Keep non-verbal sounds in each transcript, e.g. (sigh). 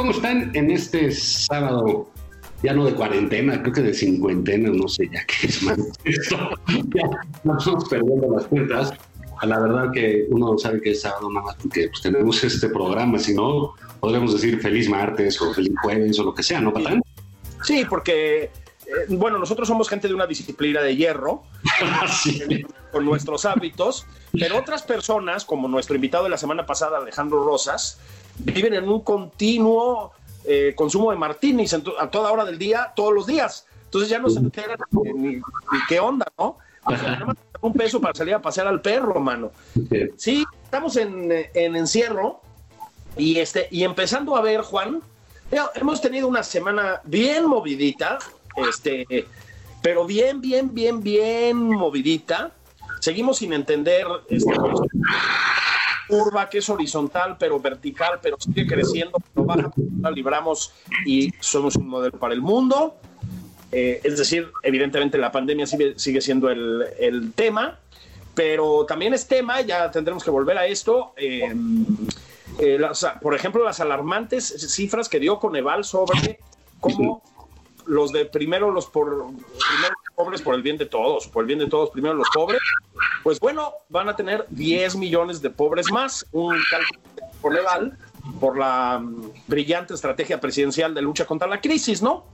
¿Cómo están en este sábado? Ya no de cuarentena, creo que de cincuentena, no sé ya qué es más. (laughs) Esto, ya nos estamos perdiendo las cuentas. La verdad que uno sabe que es sábado nada más porque pues, tenemos este programa, si no, podríamos decir feliz martes o feliz jueves o lo que sea, ¿no, Patán? Sí, porque, eh, bueno, nosotros somos gente de una disciplina de hierro, (laughs) Sí. con nuestros hábitos, pero otras personas, como nuestro invitado de la semana pasada, Alejandro Rosas, viven en un continuo eh, consumo de martinis a toda hora del día, todos los días. Entonces ya no se enteran ni, ni- ni qué onda, ¿no? O sea, un peso para salir a pasear al perro, mano. Sí, estamos en, en encierro y, este, y empezando a ver, Juan, ya hemos tenido una semana bien movidita, este, pero bien, bien, bien, bien movidita. Seguimos sin entender este, curva que es horizontal, pero vertical, pero sigue creciendo, pero baja, la libramos y somos un modelo para el mundo. Eh, es decir, evidentemente la pandemia sigue, sigue siendo el, el tema, pero también es tema, ya tendremos que volver a esto. eh, eh, las- por ejemplo, las alarmantes cifras que dio Coneval sobre cómo los de primero los por primero pobres por el bien de todos, por el bien de todos, primero los pobres, pues bueno, van a tener 10 millones de pobres más, un cálculo de Coneval por la mm, brillante estrategia presidencial de lucha contra la crisis, ¿no?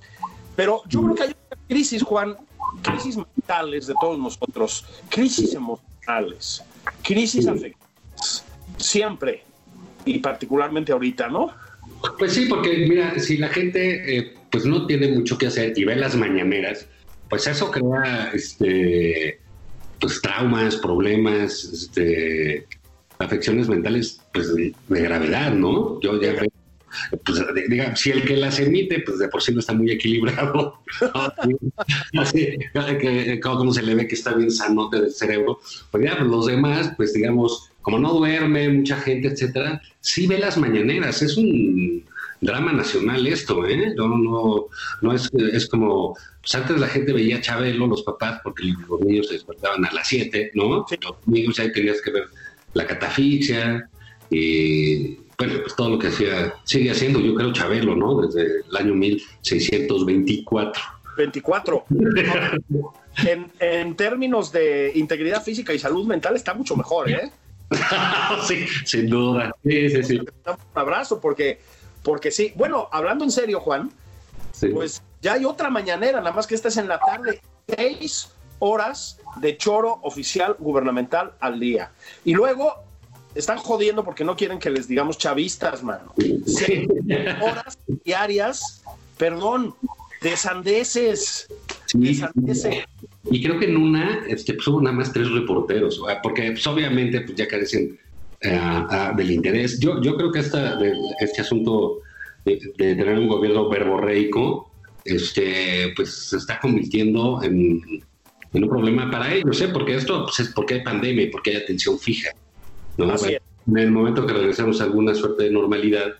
Pero yo creo que hay una crisis, Juan, crisis mentales de todos nosotros, crisis emocionales, crisis afectivas, siempre y particularmente ahorita, ¿no? Pues sí, porque mira, si la gente eh, pues no tiene mucho que hacer y ve las mañaneras, pues eso crea este pues traumas, problemas, este afecciones mentales pues de, de gravedad, ¿no? Yo ya pues diga, si el que las emite, pues de por sí no está muy equilibrado. (laughs) Así, que, como se le ve que está bien sanote del cerebro, pues ya pues los demás, pues digamos, como no duerme mucha gente, etcétera, sí ve las mañaneras, es un drama nacional esto, ¿eh? No, no, no es, es como, pues antes la gente veía a Chabelo, los papás, porque los niños se despertaban a las 7, ¿no? Sí. Los niños ahí tenías que ver la catafixia, y bueno, pues todo lo que hacía, sigue haciendo, yo creo, Chabelo, ¿no? Desde el año 1624. 24. (laughs) En, en términos de integridad física y salud mental está mucho mejor, ¿eh? (laughs) sí, sin duda. Sí, sí, sí. Un abrazo porque, porque sí. Bueno, hablando en serio, Juan, sí. pues ya hay otra mañanera, nada más que esta es en la tarde. Seis horas de choro oficial gubernamental al día. Y luego están jodiendo porque no quieren que les digamos chavistas, mano. Seis horas diarias, perdón, de sandeces. De Sí, sandeces. Y creo que en una este, pues, hubo nada más tres reporteros, porque pues, obviamente pues, ya carecen eh, del interés. Yo, yo creo que esta, de- este asunto de, de tener un gobierno verborreico este, pues, se está convirtiendo en, en un problema para ellos, ¿eh? porque esto pues, es porque hay pandemia y porque hay atención fija. ¿no? En el momento que regresemos a alguna suerte de normalidad,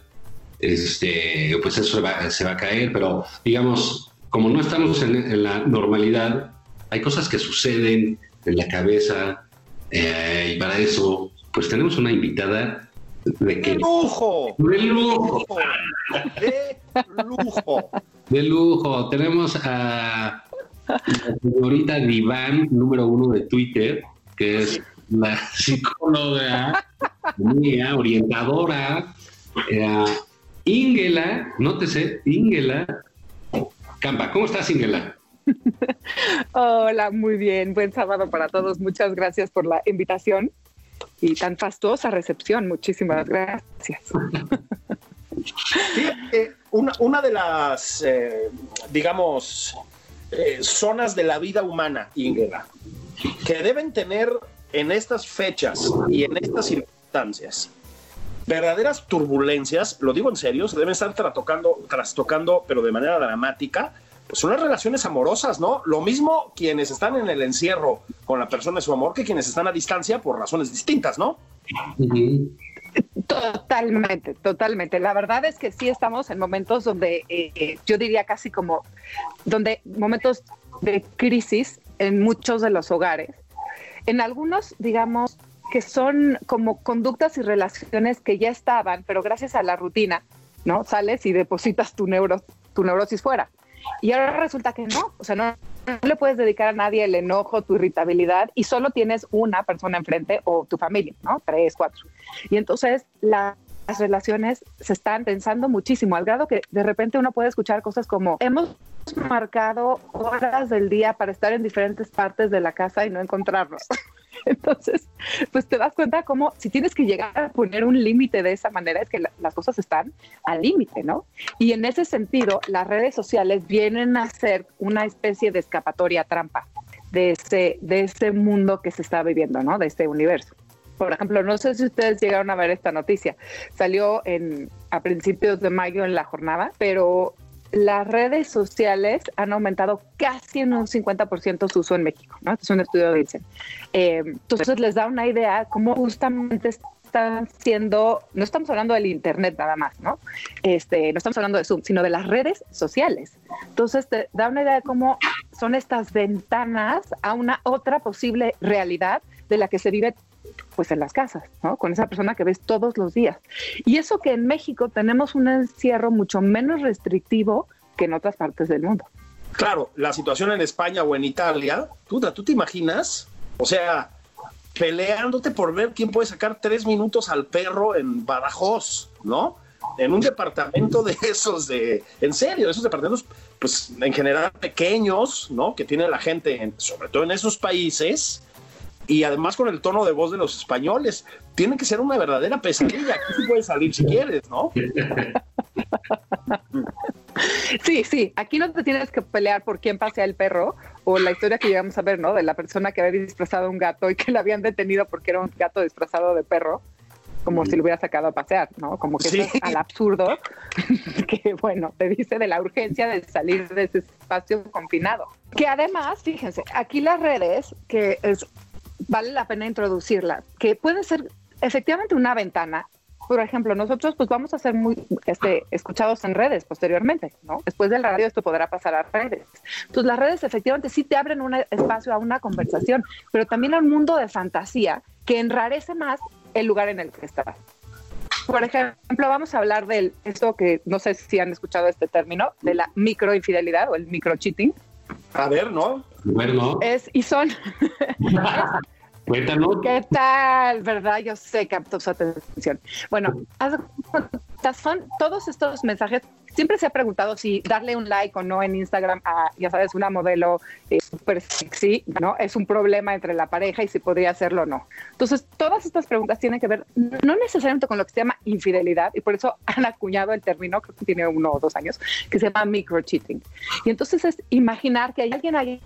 este, pues eso se va, se va a caer, pero digamos, como no estamos en, en la normalidad, hay cosas que suceden en la cabeza eh, y para eso, pues tenemos una invitada de ¡Qué que... lujo! ¡De lujo! ¡De lujo! De lujo. Tenemos a la señorita Diván, número uno de Twitter, que es la psicóloga, mía, orientadora, eh, Ingela, nótese, Ingela Campa. ¿Cómo estás, Ingela? (laughs) Hola, muy bien. Buen sábado para todos. Muchas gracias por la invitación y tan fastuosa recepción. Muchísimas gracias. Eh, una, de las, eh, digamos, eh, zonas de la vida humana, Ingela, que deben tener en estas fechas y en estas circunstancias verdaderas turbulencias, lo digo en serio, se deben estar trastocando, trastocando, pero de manera dramática, pues son las relaciones amorosas, ¿no? Lo mismo quienes están en el encierro con la persona de su amor que quienes están a distancia por razones distintas, ¿no? Totalmente, totalmente. La verdad es que sí estamos en momentos donde eh, yo diría casi como donde momentos de crisis en muchos de los hogares. En algunos, digamos, que son como conductas y relaciones que ya estaban, pero gracias a la rutina, ¿no? Sales y depositas tu, neuro, tu neurosis fuera. Y ahora resulta que no, o sea, no, le puedes dedicar a nadie el enojo, tu irritabilidad, y solo tienes una persona enfrente o tu familia, ¿no? Tres, cuatro. Y entonces las relaciones se están pensando muchísimo, al grado que de repente uno puede escuchar cosas como, hemos marcado horas del día para estar en diferentes partes de la casa y no encontrarnos. (laughs) (laughs) Entonces, pues te das cuenta cómo si tienes que llegar a poner un límite de esa manera es que las cosas están al límite, ¿no? Y en ese sentido, las redes sociales vienen a ser una especie de escapatoria trampa de ese, de ese mundo que se está viviendo, ¿no? De este universo. Por ejemplo, no sé si ustedes llegaron a ver esta noticia. Salió en, a principios de mayo en la jornada, pero las redes sociales han aumentado casi en un 50% su uso en México, ¿no? Este es un estudio de Dicen. Eh, entonces les da una idea cómo justamente están siendo, no estamos hablando del Internet nada más, ¿no? Este, no estamos hablando de Zoom, sino de las redes sociales. Entonces te da una idea de cómo son estas ventanas a una otra posible realidad de la que se vive pues en las casas, ¿no? Con esa persona que ves todos los días. Y eso que en México tenemos un encierro mucho menos restrictivo que en otras partes del mundo. Claro, la situación en España o en Italia, ¿tú, ¿tú te imaginas? O sea, peleándote por ver quién puede sacar tres minutos al perro en Badajoz, ¿no? En un departamento de esos de, en serio, esos departamentos, pues en general pequeños, ¿no? Que tiene la gente, sobre todo en esos países, y además con el tono de voz de los españoles. Tiene que ser una verdadera pesadilla. Aquí sí puedes salir si quieres, ¿no? (laughs) Sí, sí, aquí no te tienes que pelear por quién pasea el perro o la historia que llegamos a ver, ¿no? De la persona que había disfrazado a un gato y que la habían detenido porque era un gato disfrazado de perro, como si lo hubiera sacado a pasear, ¿no? Como que es al absurdo, (laughs) que bueno, te dice de la urgencia de salir de ese espacio confinado. Que además, fíjense, aquí las redes, que es vale la pena introducirla, que puede ser efectivamente una ventana. Por ejemplo, nosotros pues vamos a ser muy este, escuchados en redes posteriormente, ¿no? Después del radio esto podrá pasar a redes. Entonces las redes efectivamente sí te abren un espacio a una conversación, pero también a un mundo de fantasía que enrarece más el lugar en el que estás. Por ejemplo, vamos a hablar del esto que no sé si han escuchado este término, de la microinfidelidad o el microcheating. A ver, ¿no? Bueno. Es, y son. (laughs) Cuéntanos. ¿Qué tal? ¿Verdad? Yo sé, captó su atención. Bueno, son todos estos mensajes. Siempre se ha preguntado si darle un like o no en Instagram a, ya sabes, una modelo eh, súper sexy, ¿no? Es un problema entre la pareja y si podría hacerlo o no. Entonces, todas estas preguntas tienen que ver no necesariamente con lo que se llama infidelidad, y por eso (laughs) han acuñado el término, creo que tiene uno o dos años, que se llama microcheating. Y entonces es imaginar que hay alguien ahí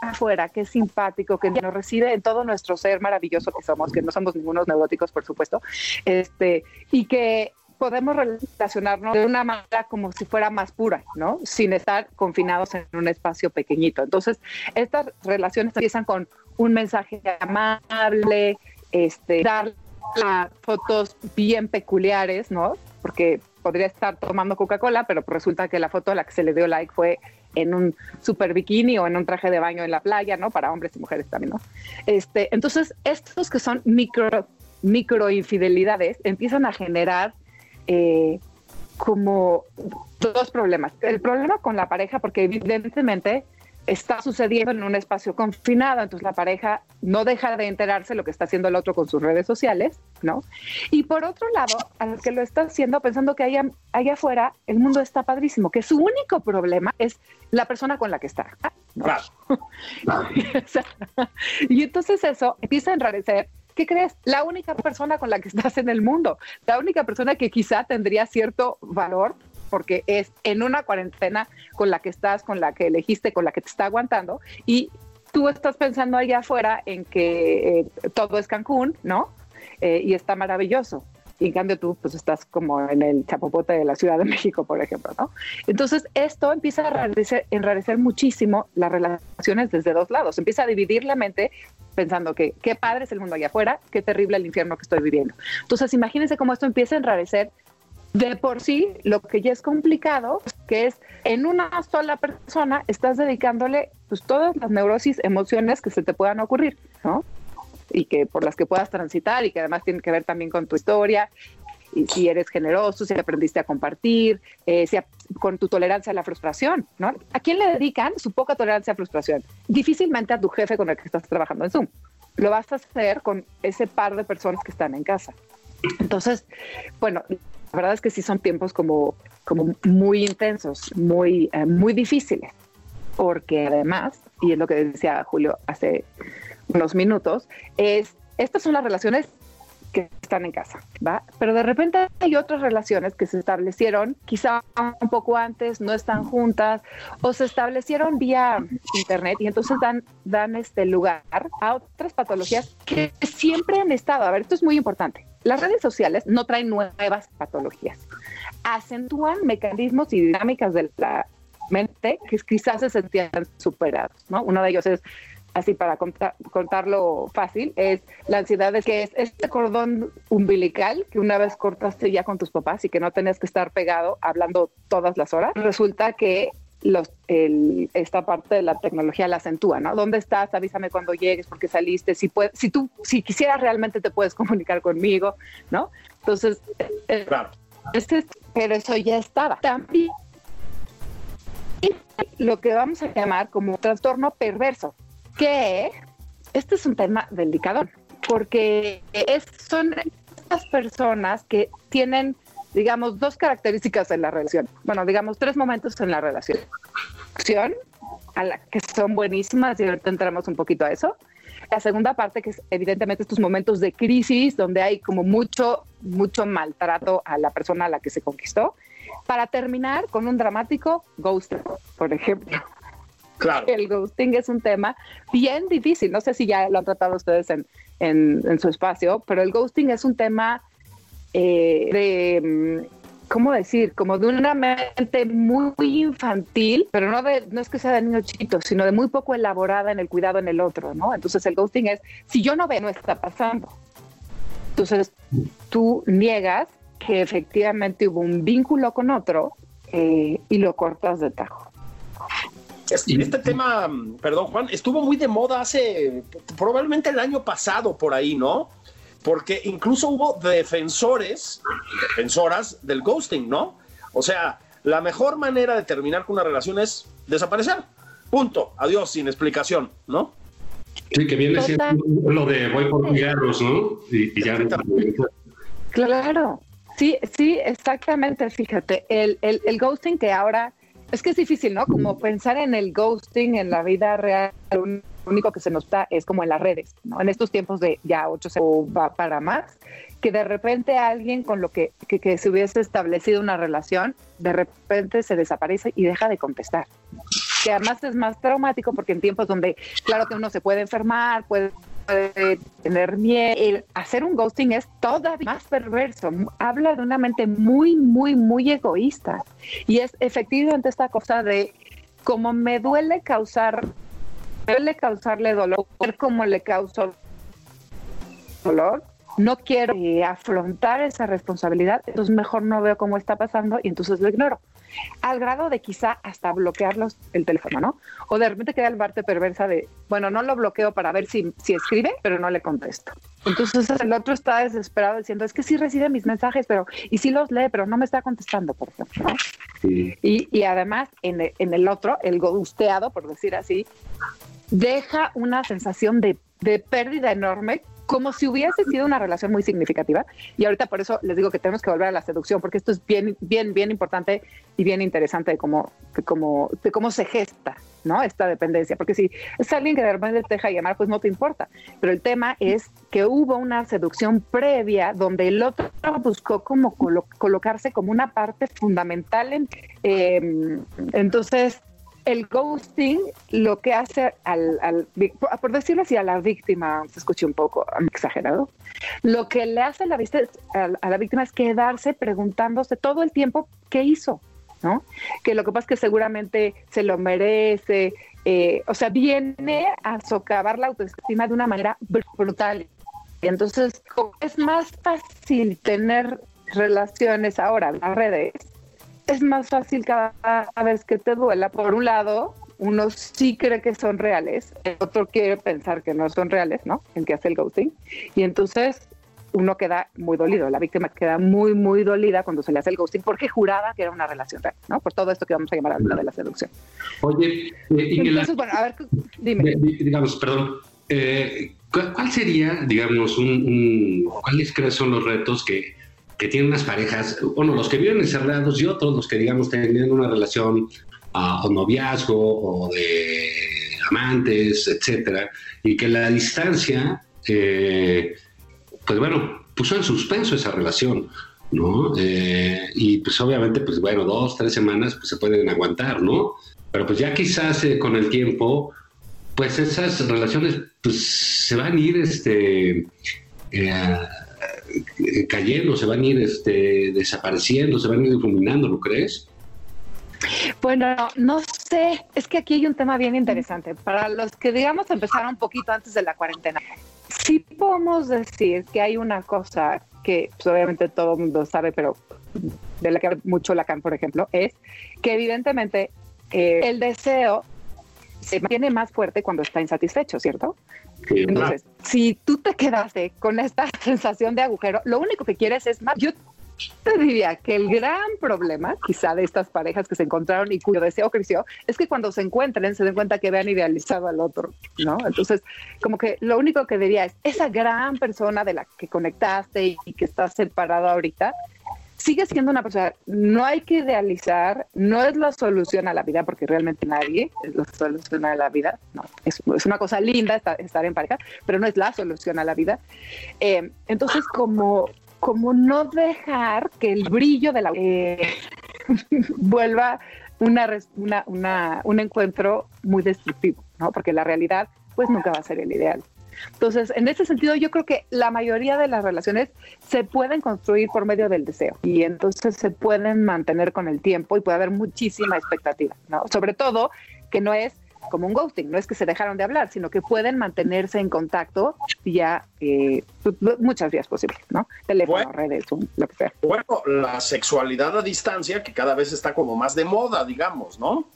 afuera, que es simpático, que nos recibe en todo nuestro ser maravilloso que somos, que no somos ningunos neuróticos, por supuesto, este, y que podemos relacionarnos de una manera como si fuera más pura, ¿no? Sin estar confinados en un espacio pequeñito. Entonces, estas relaciones empiezan con un mensaje amable, este, dar fotos bien peculiares, ¿no? Porque podría estar tomando Coca-Cola, pero resulta que la foto a la que se le dio like fue en un super bikini o en un traje de baño en la playa, ¿no? Para hombres y mujeres también, ¿no? Este, entonces, estos que son micro, micro infidelidades empiezan a generar eh, como dos problemas. El problema con la pareja, porque evidentemente está sucediendo en un espacio confinado, entonces la pareja no deja de enterarse lo que está haciendo el otro con sus redes sociales, ¿no? Y por otro lado, al que lo está haciendo pensando que allá, allá afuera el mundo está padrísimo, que su único problema es la persona con la que está. Claro. (laughs) y entonces eso empieza a enrarecer ¿qué crees? La única persona con la que (laughs) estás en el mundo, la única persona que quizá tendría cierto valor porque es en una cuarentena con la que estás, con la que elegiste, con la que te está aguantando y tú estás pensando allá afuera en que eh, todo es Cancún, ¿no? Eh, y está maravilloso. Y en cambio tú pues estás como en el chapopote de la Ciudad de México, por ejemplo, ¿no? Entonces esto empieza a enrarecer, enrarecer muchísimo las relaciones desde dos lados. Empieza a dividir la mente pensando que qué padre es el mundo allá afuera, qué terrible el infierno que estoy viviendo. Entonces imagínense cómo esto empieza a enrarecer de por sí, lo que ya es complicado, que es en una sola persona estás dedicándole pues todas las neurosis, emociones que se te puedan ocurrir, ¿no? Y que por las que puedas transitar y que además tienen que ver también con tu historia, si eres generoso, si aprendiste a compartir, eh, si con tu tolerancia a la frustración, ¿no? ¿A quién le dedican su poca tolerancia a frustración? Difícilmente a tu jefe con el que estás trabajando en Zoom. Lo vas a hacer con ese par de personas que están en casa. Entonces, bueno, la verdad es que sí son tiempos como, como muy intensos, muy, eh, muy difíciles, porque además, y es lo que decía Julio hace unos minutos, es, estas son las relaciones que están en casa, ¿va? Pero de repente hay otras relaciones que se establecieron quizá un poco antes, no están juntas o se establecieron vía internet y entonces dan, dan este lugar a otras patologías que siempre han estado. A ver, esto es muy importante. Las redes sociales no traen nuevas patologías, acentúan mecanismos y dinámicas de la mente que quizás se sentían superados, ¿no? Uno de ellos es así para contarlo fácil, es la ansiedad de que es este cordón umbilical que una vez cortaste ya con tus papás y que no tenías que estar pegado hablando todas las horas. Resulta que los, esta parte de la tecnología la acentúa, ¿no? ¿Dónde estás? Avísame cuando llegues porque saliste. Si, puedes, si tú, si quisieras realmente te puedes comunicar conmigo, ¿no? Entonces, eh, claro. este, pero eso ya estaba. También lo que vamos a llamar como trastorno perverso, que este es un tema delicado, porque es, son estas personas que tienen, digamos, dos características en la relación. Bueno, digamos, tres momentos en la relación. A la que son buenísimas y ahorita entramos un poquito a eso. La segunda parte, que es evidentemente estos momentos de crisis donde hay como mucho, mucho maltrato a la persona a la que se conquistó, para terminar con un dramático ghost, por ejemplo. Claro. El ghosting es un tema bien difícil. No sé si ya lo han tratado ustedes en, en, su espacio, pero el ghosting es un tema eh, de, mm, ¿cómo decir? Como de una mente muy, infantil, pero no, de, no es que sea de niño chiquito, sino de muy poco elaborada en el cuidado en el otro, ¿no? Entonces el ghosting es, si yo no veo, no está pasando. Entonces tú niegas que efectivamente hubo un vínculo con otro eh, y lo cortas de tajo. Este, tema, perdón Juan, estuvo muy de moda hace probablemente el año pasado por ahí, ¿no? Porque incluso hubo defensores, defensoras del ghosting, ¿no? O sea, la mejor manera de terminar con una relación es desaparecer. Punto. Adiós, sin explicación, ¿no? Sí, que viene siendo lo de voy por cigarros, ¿no? Y, ya Claro, sí, sí, exactamente. Fíjate, el, el, el ghosting que ahora es que es difícil, ¿no? Como pensar en el ghosting en la vida real, lo único que se nos da es como en las redes, ¿no? En estos tiempos de ya ocho o va para más, que de repente alguien con lo que, que, se hubiese establecido una relación, de repente se desaparece y deja de contestar. Que además es más traumático porque en tiempos donde, claro que uno se puede enfermar, puede puede tener miedo. El hacer un ghosting es todavía más perverso. Habla de una mente muy, muy, muy egoísta. Y es efectivamente esta cosa de como me duele causar, me duele causarle dolor, como le causo dolor, no quiero eh, afrontar esa responsabilidad, entonces mejor no veo cómo está pasando y entonces lo ignoro al grado de quizá hasta bloquearlos el teléfono, ¿no? O de repente queda el parte perversa de, bueno, no lo bloqueo para ver si, si escribe, pero no le contesto. Entonces el otro está desesperado diciendo, es que sí recibe mis mensajes, pero y sí los lee, pero no me está contestando, por ejemplo. Y, y, además, en el, en el otro, el gusteado, por decir así, deja una sensación de, de pérdida enorme como si hubiese sido una relación muy significativa. Y ahorita por eso les digo que tenemos que volver a la seducción, porque esto es bien, bien, bien importante y bien interesante de cómo, de cómo, de cómo se gesta, ¿no? Esta dependencia. Porque si es alguien que de repente te deja llamar, pues no te importa. Pero el tema es que hubo una seducción previa donde el otro buscó como colocarse como una parte fundamental en, eh, entonces el ghosting lo que hace al, por decirlo así, a la víctima, se escucha un poco exagerado, lo que le hace a la, a la víctima es quedarse preguntándose todo el tiempo qué hizo, ¿no? Que lo que pasa es que seguramente se lo merece, eh, o sea, viene a socavar la autoestima de una manera brutal. Entonces es más fácil tener relaciones ahora, las redes, es más fácil cada vez que te duela. Por un lado, uno sí cree que son reales, el otro quiere pensar que no son reales, ¿no? El que hace el ghosting. Y entonces uno queda muy dolido, la víctima queda muy, muy dolida cuando se le hace el ghosting porque juraba que era una relación real, ¿no? Por todo esto que vamos a llamar la de la seducción. Oye, eh, y entonces, bueno, a ver, dime. Digamos, perdón, eh, ¿cuál sería, digamos, un, un, cuáles crees son los retos que que tienen unas parejas, bueno, los que viven encerrados y otros, los que digamos tienen una relación uh, o noviazgo o de amantes, etcétera, y que la distancia, eh, pues bueno, puso en suspenso esa relación, ¿no? Eh, y pues obviamente, pues bueno, dos, tres semanas pues se pueden aguantar, ¿no? Pero pues ya quizás eh, con el tiempo, pues esas relaciones pues se van a ir, este, cayendo, se van a ir este, desapareciendo, se van a ir difuminando, ¿lo crees? Bueno, no sé, es que aquí hay un tema bien interesante. Para los que, digamos, empezaron un poquito antes de la cuarentena, sí podemos decir que hay una cosa que pues, obviamente todo el mundo sabe, pero de la que mucho Lacan, por ejemplo, es que evidentemente eh, el deseo se mantiene más fuerte cuando está insatisfecho, ¿cierto? Entonces, si tú te quedaste con esta (laughs) sensación de agujero, lo único que quieres es más. Yo te diría que el gran problema, quizá de estas parejas que se encontraron y cuyo deseo creció, es que cuando se encuentren se den cuenta que vean idealizado al otro, ¿no? Entonces, como que lo único que diría es, esa gran persona de la que conectaste y que estás separado ahorita, sigue siendo una persona, no hay que idealizar, no es la solución a la vida, porque realmente nadie es la solución a la vida, no, es, una cosa linda estar, en pareja, pero no es la solución a la vida. Eh, entonces, como, como no dejar que el brillo de la eh, (laughs) vuelva una, una, una, un encuentro muy destructivo, ¿no? porque la realidad pues nunca va a ser el ideal. Entonces, en ese sentido, yo creo que la mayoría de las relaciones se pueden construir por medio del deseo y entonces se pueden mantener con el tiempo y puede haber muchísima expectativa, ¿no? Sobre todo que no es como un ghosting, no es que se dejaron de hablar, sino que pueden mantenerse en contacto vía eh, muchas vías posibles, ¿no? Teléfono, redes, lo que sea. Bueno, la sexualidad a distancia que cada vez está como más de moda, digamos, ¿no?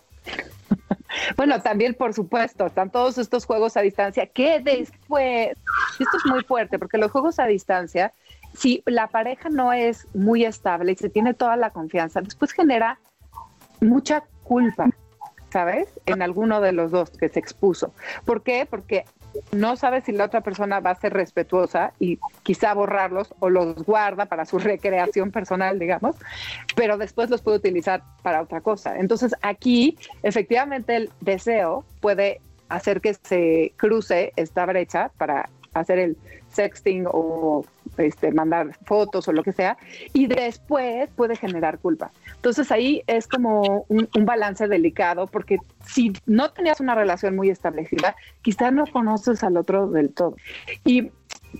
Bueno, también, por supuesto, están todos estos juegos a distancia que después, esto es muy fuerte, porque los juegos a distancia, si la pareja no es muy estable y se tiene toda la confianza, después genera mucha culpa, ¿sabes? En alguno de los dos que se expuso. ¿Por qué? Porque no sabe si la otra persona va a ser respetuosa y quizá borrarlos o los guarda para su (laughs) recreación personal, digamos, pero después los puede utilizar para otra cosa. Entonces aquí efectivamente el deseo puede hacer que se cruce esta brecha para hacer el sexting o este, mandar fotos o lo que sea, y después puede generar culpa. Entonces ahí es como un, balance delicado, porque si no tenías una relación muy establecida, quizás no conoces al otro del todo. Y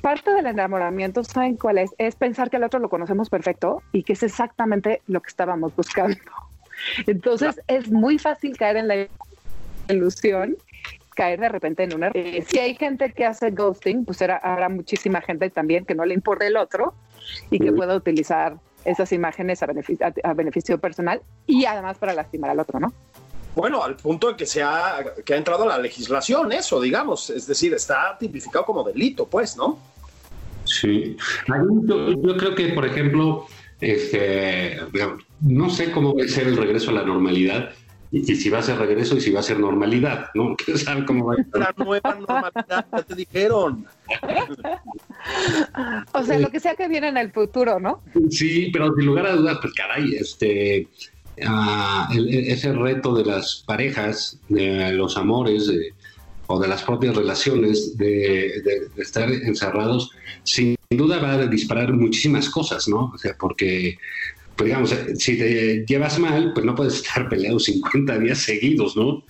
parte del enamoramiento, ¿saben cuál es? Es pensar que al otro lo conocemos perfecto y que es exactamente lo que estábamos buscando. Entonces es muy fácil caer en la ilusión caer de repente en una... Eh, si hay gente que hace ghosting, pues era, habrá muchísima gente también que no le importa el otro y que pueda utilizar esas imágenes a beneficio, a, beneficio personal y además para lastimar al otro, ¿no? Bueno, al punto de que se ha, que ha entrado la legislación eso, digamos, es decir, está tipificado como delito, pues, ¿no? Sí. Yo, yo creo que, por ejemplo, este, no sé cómo va a ser el regreso a la normalidad y, si va a ser regreso y si va a ser normalidad, ¿no? (laughs) ¿Saben cómo va a ser? La nueva normalidad, ya te dijeron. o sea, lo que sea que viene en el futuro, ¿no? Sí, pero sin lugar a dudas, pues caray, este, uh, ese reto de las parejas, de los amores, o de las propias relaciones, de, de, estar encerrados, sin duda va a disparar muchísimas cosas, ¿no? O sea, porque pues digamos, si te llevas mal, pues no puedes estar peleado 50 días seguidos, ¿no?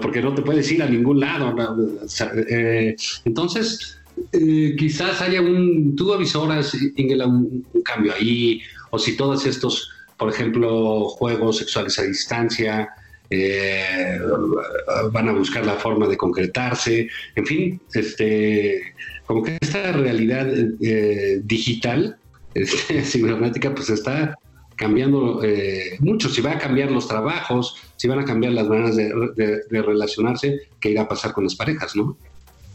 Porque no te puedes ir a ningún lado. Eh, entonces, eh, quizás haya un, tú avisoras, un, un cambio ahí, o si todos estos, por ejemplo, juegos sexuales a distancia, eh, van a buscar la forma de concretarse, en fin, este, como que esta realidad digital, (laughs) este, cibernética, pues está cambiando eh, mucho, si va a cambiar los trabajos, si van a cambiar las maneras de, relacionarse, ¿qué irá a pasar con las parejas, no?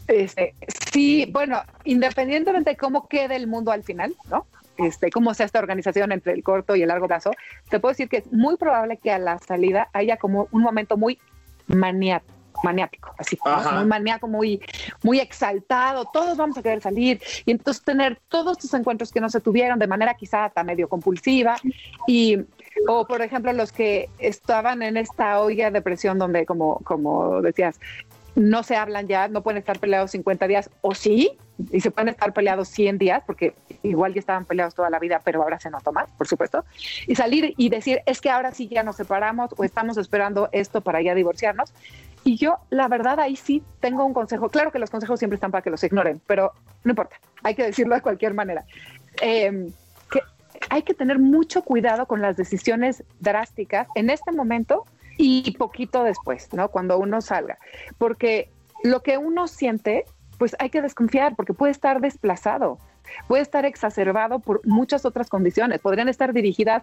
Este, sí, bueno, independientemente de cómo quede el mundo al final, ¿no? Este, cómo sea esta organización entre el corto y el largo plazo, te puedo decir que es muy probable que a la salida haya como un momento muy maniático maniático, así, muy maníaco, muy, muy exaltado, todos vamos a querer salir. Y entonces tener todos estos encuentros que no se tuvieron de manera quizá hasta medio compulsiva. Y o por ejemplo los que estaban en esta olla de presión donde como, como decías, no se hablan ya, no pueden estar peleados 50 días, o sí, y se pueden estar peleados 100 días, porque igual ya estaban peleados toda la vida, pero ahora se notó más, por supuesto, y salir y decir, es que ahora sí ya nos separamos o estamos esperando esto para ya divorciarnos. Y yo, la verdad, ahí sí tengo un consejo. Claro que los consejos siempre están para que los ignoren, pero no importa, hay que decirlo de cualquier manera. Em, hay que tener mucho cuidado con las decisiones drásticas en este momento y poquito después, ¿no? Cuando uno salga. Porque lo que uno siente, pues hay que desconfiar, porque puede estar desplazado puede estar exacerbado por muchas otras condiciones. Podrían estar dirigidas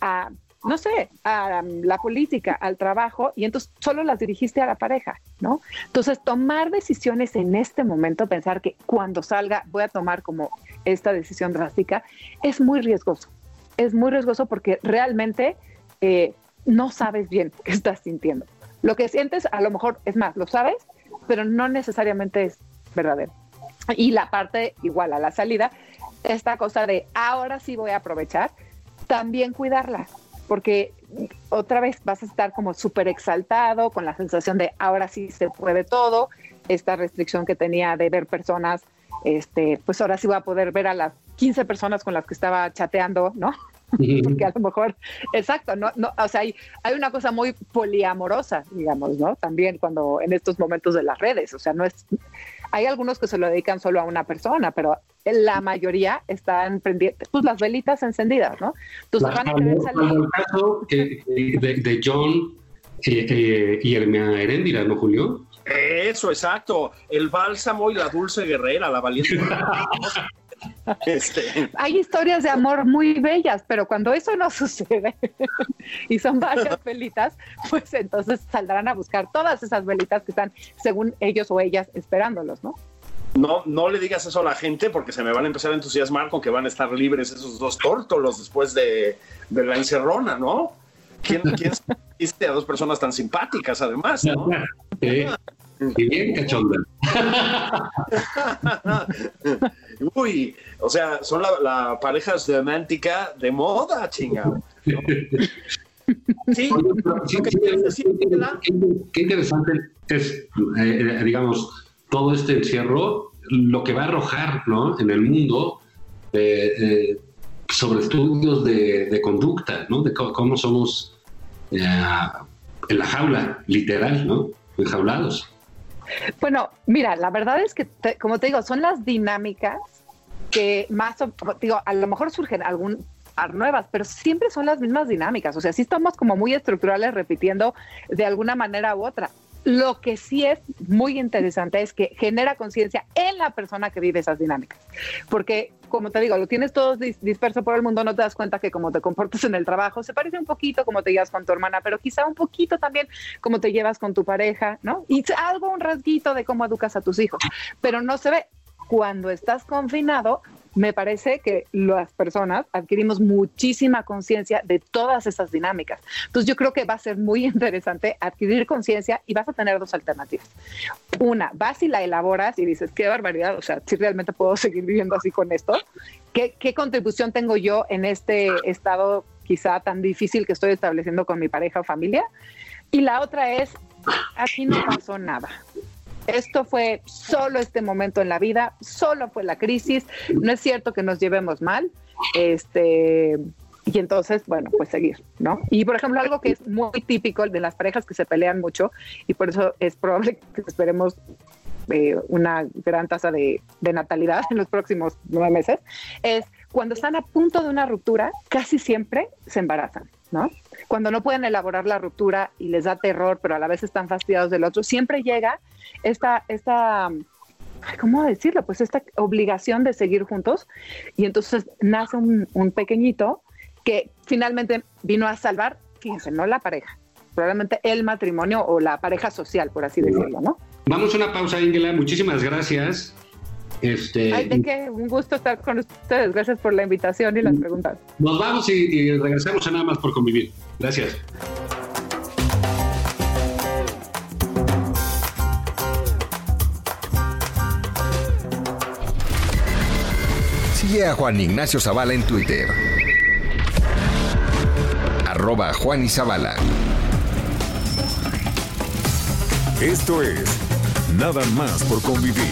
a no sé, a la política, al trabajo, y entonces solo las dirigiste a la pareja, ¿no? Entonces, tomar decisiones en este momento, pensar que cuando salga voy a tomar como esta decisión drástica, es muy riesgoso. Es muy riesgoso porque realmente eh, no sabes bien (laughs) qué estás sintiendo. Lo que sientes, a lo mejor, es más, lo sabes, pero no necesariamente es verdadero. Y la parte igual a la salida, esta cosa de ahora sí voy a aprovechar, también cuidarla porque otra vez vas a estar como súper exaltado con la sensación de ahora sí se puede todo, esta restricción que tenía de ver personas, este, pues ahora sí voy a poder ver a las 15 personas con las que estaba chateando, ¿no? Porque a lo mejor, exacto, no, no, o sea, hay, hay una cosa muy poliamorosa, digamos, ¿no? También cuando en estos momentos de las redes, o sea, no es, hay algunos que se lo dedican solo a una persona, pero la mayoría están prendiendo, pues las velitas encendidas, ¿no? Entonces van a querer salir. el caso de, de, John eh, eh, y Hermia Heréndira, ¿no, Julio? Eso, exacto. El bálsamo y la dulce guerrera, la valiente. (laughs) Este. Hay historias de amor muy bellas, pero cuando eso no (laughs) sucede y son varias velitas, pues entonces saldrán a buscar todas esas velitas que están, según ellos o ellas, esperándolos, ¿no? No, no le digas eso a la gente porque se me van a empezar a entusiasmar con que van a estar libres esos dos tórtolos después de, la encerrona, ¿no? ¿Quién, quién a dos personas tan simpáticas además, ¿no? (laughs) Y bien cachonda. (laughs) Uy, o sea, son la, pareja romántica de moda, chingado. (laughs) Sí, qué, interesante es, eh, digamos, todo este encierro, lo que va a arrojar ¿no? en el mundo eh, eh, sobre estudios de, conducta, ¿no? de cómo somos en la jaula, literal, ¿no? enjaulados. Bueno, mira, la verdad es que, como te digo, son las dinámicas que más, digo, a lo mejor surgen algún nuevas, pero siempre son las mismas dinámicas. O sea, sí estamos como muy estructurales repitiendo de alguna manera u otra. Lo que sí es muy interesante es que genera conciencia en la persona que vive esas dinámicas. Porque, como te digo, lo tienes todo disperso por el mundo, no te das cuenta que como te comportas en el trabajo se parece un poquito como te llevas con tu hermana, pero quizá un poquito también como te llevas con tu pareja, ¿no? Y algo, un rasguito de cómo educas a tus hijos, pero no se ve. Cuando estás confinado, me parece que las personas adquirimos muchísima conciencia de todas esas dinámicas. Entonces yo creo que va a ser muy (laughs) interesante adquirir conciencia y vas a tener dos alternativas. Una, vas y la elaboras y dices, qué barbaridad, o sea, si realmente puedo (laughs) seguir viviendo así con esto, ¿qué, qué contribución tengo yo en este estado quizá tan difícil que estoy estableciendo con mi pareja o familia? Y la otra es, aquí no pasó nada esto fue solo este momento en la vida, solo fue la crisis, no es cierto que nos llevemos mal, este, y entonces, bueno, pues seguir, ¿no? Y por ejemplo, algo que es muy típico de las parejas que se pelean mucho, y por eso es probable (laughs) que esperemos eh, una gran tasa de, de natalidad en los próximos nueve meses, es cuando están a punto de una ruptura, casi siempre se embarazan. ¿No? Cuando no pueden elaborar la ruptura y les da terror, pero a la vez están fastidiados del otro, siempre llega esta, esta, ¿cómo decirlo? Pues esta obligación de seguir juntos y entonces nace un, un pequeñito que finalmente vino a salvar, fíjense, no la pareja, probablemente el matrimonio o la pareja social, por así decirlo, ¿no? Vamos a una pausa, Ingela. Muchísimas gracias. Este, Ay, de qué, un gusto estar con ustedes. Gracias por la invitación y las preguntas. Nos vamos y, y regresamos a nada más por convivir. Gracias. Sigue a Juan Ignacio Zavala en Twitter. Arroba Juan y Zavala. Esto es Nada más por convivir.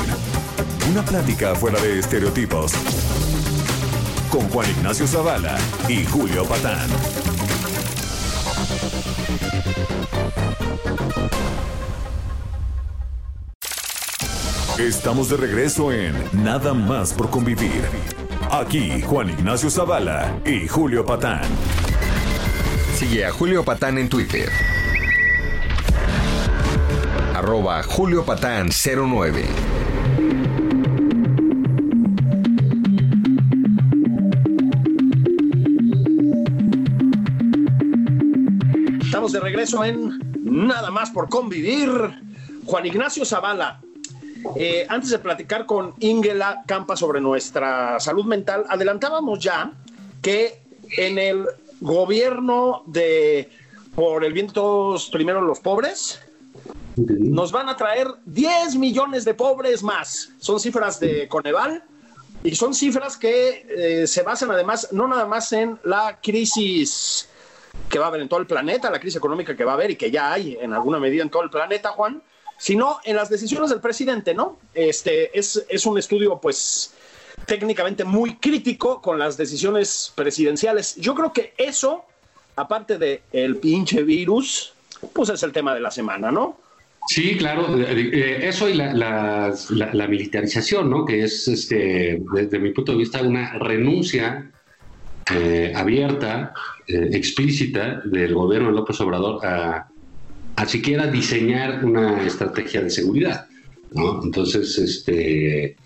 Una plática fuera de estereotipos. Con Juan Ignacio Zavala y Julio Patán. Estamos de regreso en Nada más por convivir. Aquí Juan Ignacio Zavala y Julio Patán. Sigue a Julio Patán en Twitter. Arroba Julio Patán 09. Regreso en Nada más por convivir. Juan Ignacio Zavala, eh, antes de platicar con Ingela Campa sobre nuestra salud mental, adelantábamos ya que en el gobierno de por el bien primero los pobres, nos van a traer 10 millones de pobres más. Son cifras de Coneval y son cifras que eh, se basan además no nada más en la crisis que va a haber en todo el planeta, la crisis económica que va a haber y que ya hay en alguna medida en todo el planeta, Juan, sino en las decisiones del presidente, ¿no? Este es, es un estudio, pues, técnicamente muy crítico con las decisiones presidenciales. Yo creo que eso, aparte de el pinche virus, pues es el tema de la semana, ¿no? Sí, claro, eh, eso y la, la, la, la, militarización, ¿no? Que es, este, desde mi punto de vista, una renuncia eh, abierta, eh, explícita del gobierno de López Obrador a, a siquiera diseñar una estrategia de seguridad, ¿no? Entonces, este,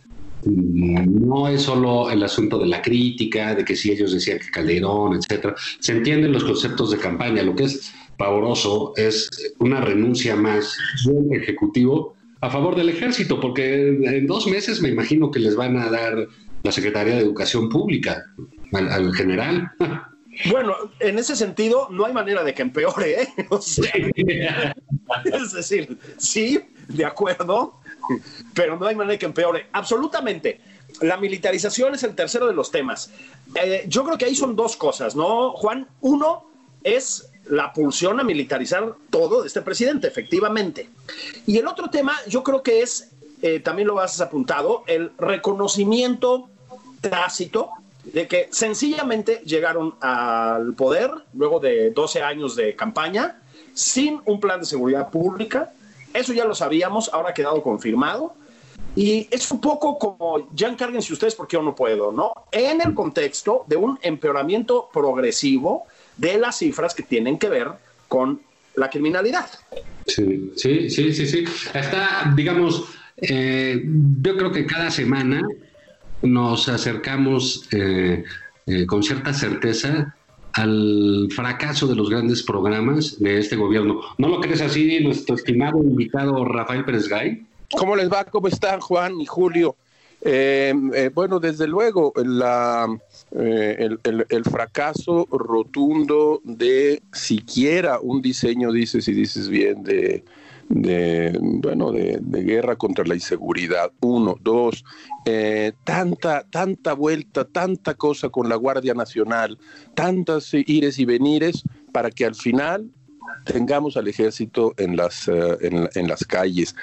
no es solo el asunto de la crítica, de que si ellos decían que Calderón, etcétera. Se entienden los conceptos de campaña. Lo que es pavoroso es una renuncia más del Ejecutivo a favor del ejército, porque en dos meses me imagino que les van a dar la Secretaría de Educación Pública al, al general. (laughs) Bueno, en ese sentido, no hay manera de que empeore, ¿eh? (laughs) O sea, (laughs) es decir, sí, de acuerdo, pero no hay manera de que empeore. Absolutamente. La militarización es el tercero de los temas. Eh, yo creo que ahí son dos cosas, ¿no, Juan? Uno es la pulsión a militarizar todo de este presidente, efectivamente. Y el otro tema, yo creo que es, eh, también lo has apuntado, el reconocimiento tácito de que sencillamente llegaron al poder luego de 12 años de campaña sin un plan de seguridad pública. Eso ya lo sabíamos, ahora ha quedado confirmado. Y es un poco como, ya encárguense ustedes porque yo no puedo, ¿no? En el contexto de un empeoramiento progresivo de las cifras que tienen que ver con la criminalidad. Sí, sí, sí, sí. sí. Está, digamos, eh, yo creo que cada semana nos acercamos eh, eh, con cierta certeza al fracaso de los grandes programas de este gobierno. ¿No lo crees así, nuestro estimado invitado Rafael Pérez Gay? ¿Cómo les va? ¿Cómo están Juan y Julio? Eh, eh, bueno, desde luego, la, eh, el, fracaso rotundo de siquiera un diseño, dices y dices bien, de, de bueno, de, guerra contra la inseguridad. Uno, dos, tanta, tanta vuelta, tanta cosa con la Guardia Nacional, tantas ires y venires para que al final tengamos al ejército en las, eh, en, las calles.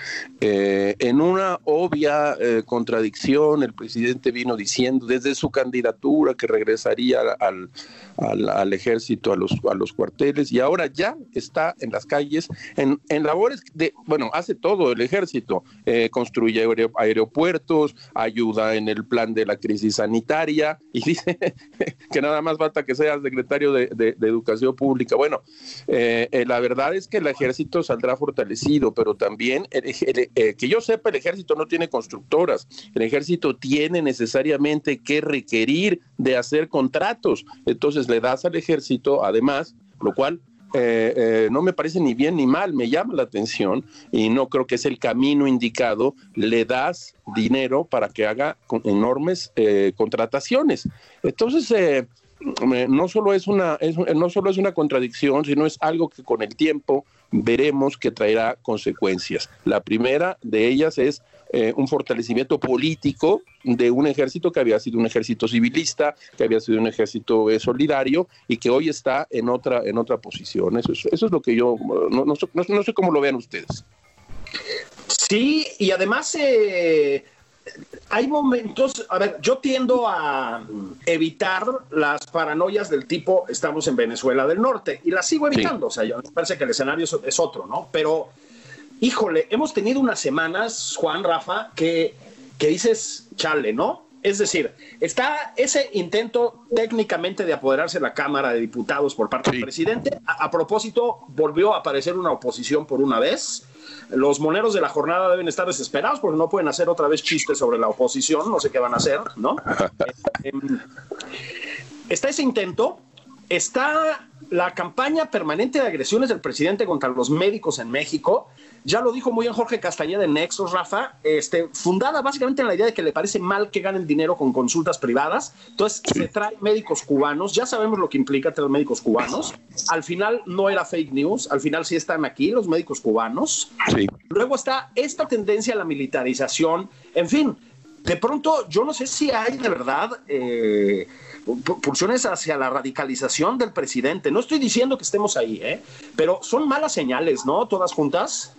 Eh, en una obvia eh, contradicción, el presidente vino diciendo desde su candidatura que regresaría al, al, ejército, a los, a los cuarteles, y ahora ya está en las calles, en, en labores de, bueno, hace todo el ejército, construye aeropuertos, ayuda en el plan de la crisis sanitaria, y (laughs) dice que nada más falta que sea secretario de, de, Educación Pública. Bueno, el la verdad es que el ejército saldrá fortalecido, pero también, eh, que yo sepa, el ejército no tiene constructoras, el ejército tiene necesariamente que requerir de hacer contratos, entonces le das al ejército, además, lo cual eh, eh, no me parece ni bien ni mal, me llama la atención y no creo que es el camino indicado, le das dinero para que haga enormes contrataciones. Entonces, no solo es una no solo es una contradicción, sino es algo que con el tiempo veremos que traerá consecuencias. La primera de ellas es eh, un fortalecimiento político de un ejército que había sido un ejército civilista, que había sido un ejército eh, solidario y que hoy está en otra en otra posición. Eso es, eso es lo que yo no, no, no sé cómo lo vean ustedes. Sí, y además eh, hay momentos, a ver, yo tiendo a evitar las paranoias del tipo estamos en Venezuela del Norte y las sigo evitando, o sea, yo, me parece que el escenario es, otro, ¿no? Pero, híjole, hemos tenido unas semanas, Juan, Rafa, que, que dices, chale, ¿no? Es decir, está ese intento técnicamente de apoderarse de la Cámara de Diputados por parte del presidente. A, propósito, volvió a aparecer una oposición por una vez. Los moneros de la jornada deben estar desesperados porque no pueden hacer otra vez chistes sobre la oposición, no sé qué van a hacer, ¿no? (laughs) Eh, em, está ese intento, está la campaña permanente de agresiones del presidente contra los médicos en México. Ya lo dijo muy bien Jorge Castañeda en Nexos, Rafa, este, fundada básicamente en la idea de que le parece mal que ganen dinero con consultas privadas. Entonces se trae médicos cubanos, ya sabemos lo que implica tener médicos cubanos. Al final no era fake news, al final sí están aquí los médicos cubanos. Luego está esta tendencia a la militarización. En fin, de pronto yo no sé si hay de verdad... Eh, pulsiones hacia la radicalización del presidente. No estoy diciendo que estemos ahí, ¿eh? pero son malas señales, ¿no? Todas juntas.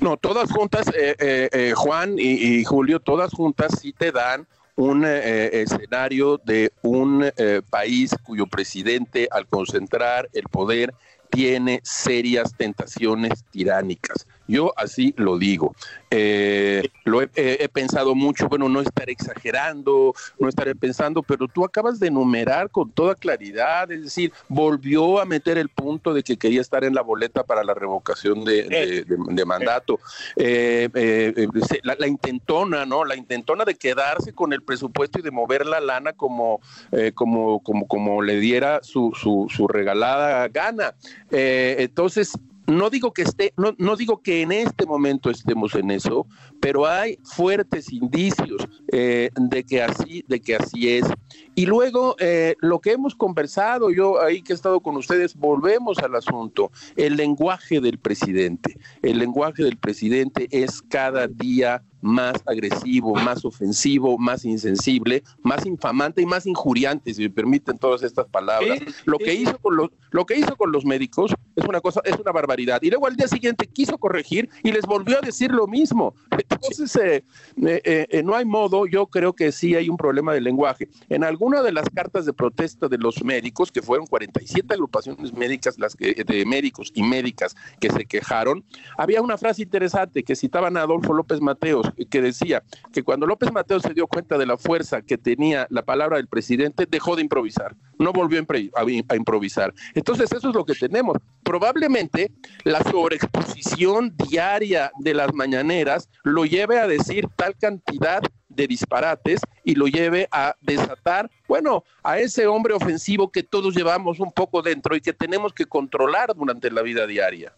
No, todas juntas, eh, eh, eh, Juan y, Julio, todas juntas sí te dan un escenario de un país cuyo presidente, al concentrar el poder, tiene serias tentaciones tiránicas. Yo así lo digo. Eh, lo he, pensado mucho, bueno, no estaré exagerando, no estaré pensando, pero tú acabas de enumerar con toda claridad, es decir, volvió a meter el punto de que quería estar en la boleta para la revocación de, mandato. Eh, eh, la, intentona, ¿no? La intentona de quedarse con el presupuesto y de mover la lana como, como, como, como le diera su, su, su regalada gana. entonces, no digo que esté, no, no, digo que en este momento estemos en eso, pero hay fuertes indicios eh, de que así, de que así es. Y luego eh, lo que hemos conversado, yo ahí que he estado con ustedes, volvemos al asunto, el lenguaje del presidente. El lenguaje del presidente es cada día más agresivo, más ofensivo, más insensible, más infamante y más injuriante, si me permiten todas estas palabras. Lo que hizo con los, lo que hizo con los médicos es una cosa, es una barbaridad. Y luego al día siguiente quiso corregir y les volvió a decir lo mismo. Entonces, eh, eh, eh, no hay modo, yo creo que sí hay un problema de lenguaje. En alguna de las cartas de protesta de los médicos, que fueron 47 agrupaciones médicas, las que, de médicos y médicas que se quejaron, había una frase interesante que citaban a Adolfo López Mateos, que decía que cuando López Mateo se dio cuenta de la fuerza que tenía la palabra del presidente, dejó de improvisar, no volvió a improvisar. Entonces eso es lo que tenemos. Probablemente la sobreexposición diaria de las mañaneras lo lleve a decir tal cantidad de disparates y lo lleve a desatar, bueno, a ese hombre ofensivo que todos llevamos un poco dentro y que tenemos que controlar durante la vida diaria.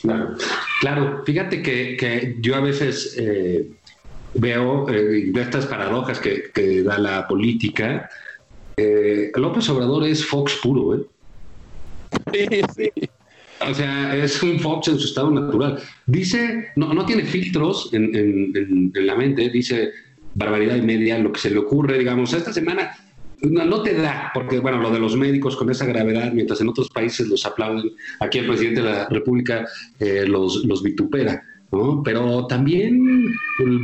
Claro, claro. fíjate que, yo a veces eh, veo eh, estas paradojas que, da la política. Eh, López Obrador es Fox puro, ¿eh? (laughs) Sí, sí. O sea, es un Fox en su estado natural. Dice, no, no tiene filtros en, en, la mente, dice barbaridad y media, lo que se le ocurre, digamos, esta semana no, te da, porque bueno, lo de los médicos con esa gravedad, mientras en otros países los aplauden, aquí el presidente de la República eh, los, los vitupera. ¿no? Pero también